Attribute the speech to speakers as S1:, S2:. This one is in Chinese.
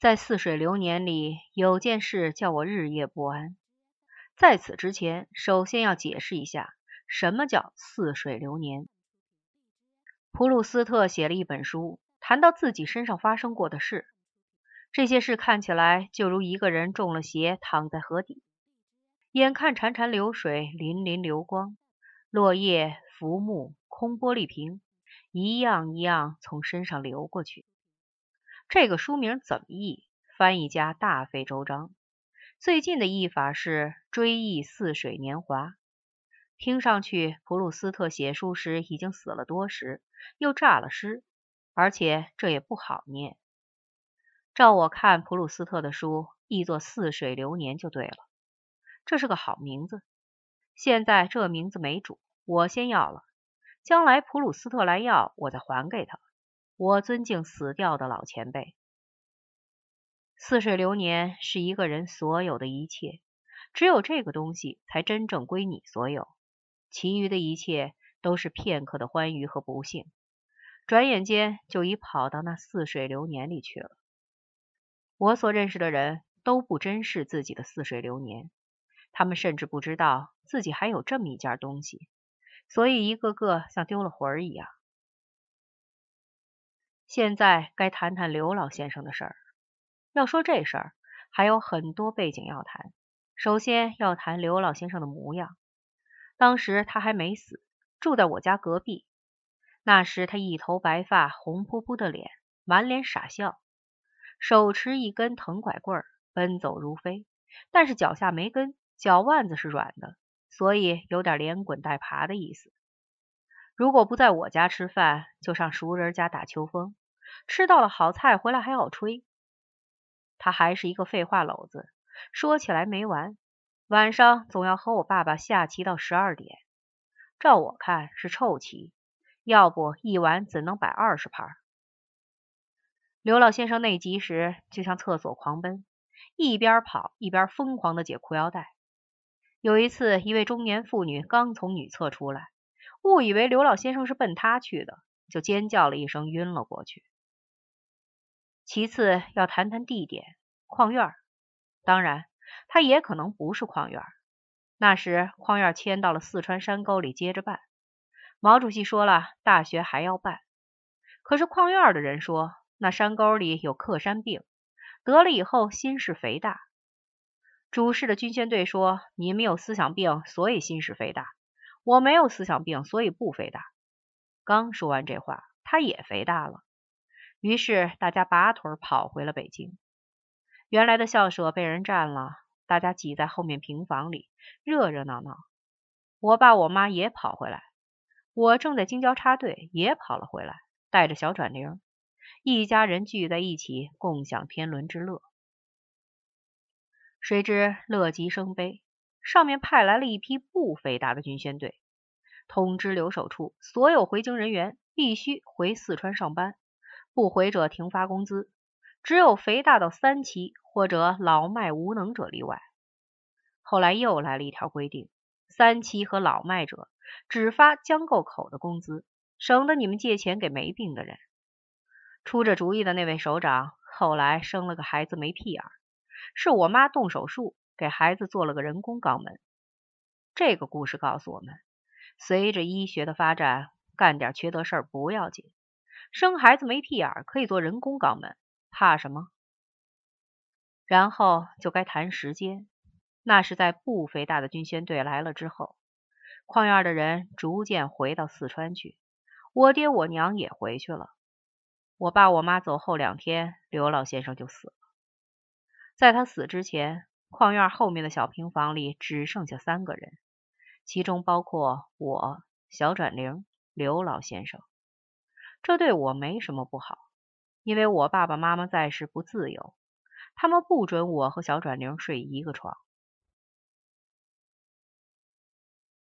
S1: 在似水流年里，有件事叫我日夜不安。在此之前，首先要解释一下什么叫似水流年。普鲁斯特写了一本书，谈到自己身上发生过的事。这些事看起来就如一个人中了邪，躺在河底，眼看潺潺流水、粼粼流光、落叶、浮木、空玻璃瓶，一样一样从身上流过去。这个书名怎么译？翻译家大费周章。最近的译法是《追忆似水年华》。听上去，普鲁斯特写书时已经死了多时，又诈了尸，而且这也不好念。照我看，普鲁斯特的书译作《似水流年》就对了，这是个好名字。现在这名字没主，我先要了，将来普鲁斯特来要，我再还给他。我尊敬死掉的老前辈。似水流年是一个人所有的一切，只有这个东西才真正归你所有，其余的一切都是片刻的欢愉和不幸，转眼间就已跑到那似水流年里去了。我所认识的人都不珍视自己的似水流年，他们甚至不知道自己还有这么一件东西，所以一个个像丢了魂儿一样。现在该谈谈刘老先生的事儿。要说这事儿，还有很多背景要谈。首先要谈刘老先生的模样。当时他还没死，住在我家隔壁。那时他一头白发，红扑扑的脸，满脸傻笑，手持一根藤拐棍，奔走如飞。但是脚下没根，脚腕子是软的，所以有点连滚带爬的意思。如果不在我家吃饭，就上熟人家打秋风。吃到了好菜回来还要吹，他还是一个废话篓子，说起来没完。晚上总要和我爸爸下棋到十二点，照我看是臭棋，要不一晚怎能摆二十盘？刘老先生内急时就向厕所狂奔，一边跑一边疯狂的解裤腰带。有一次，一位中年妇女刚从女厕出来，误以为刘老先生是奔她去的，就尖叫了一声，晕了过去。其次要谈谈地点，矿院。当然，他也可能不是矿院。那时矿院迁到了四川山沟里，接着办。毛主席说了，大学还要办。可是矿院的人说，那山沟里有克山病，得了以后心室肥大。主事的军宣队说，你们有思想病，所以心室肥大。我没有思想病，所以不肥大。刚说完这话，他也肥大了。于是大家拔腿跑回了北京。原来的校舍被人占了，大家挤在后面平房里，热热闹闹。我爸我妈也跑回来，我正在京郊插队，也跑了回来，带着小转铃，一家人聚在一起，共享天伦之乐。谁知乐极生悲，上面派来了一批不肥大的军宣队，通知留守处所有回京人员必须回四川上班。不回者停发工资，只有肥大到三期或者老迈无能者例外。后来又来了一条规定，三期和老迈者只发将够口的工资，省得你们借钱给没病的人。出这主意的那位首长后来生了个孩子没屁眼，是我妈动手术给孩子做了个人工肛门。这个故事告诉我们，随着医学的发展，干点缺德事儿不要紧。生孩子没屁眼儿，可以做人工肛门，怕什么？然后就该谈时间，那是在不肥大的军宣队来了之后，矿院的人逐渐回到四川去，我爹我娘也回去了。我爸我妈走后两天，刘老先生就死了。在他死之前，矿院后面的小平房里只剩下三个人，其中包括我、小转玲、刘老先生。这对我没什么不好，因为我爸爸妈妈在时不自由，他们不准我和小转玲睡一个床。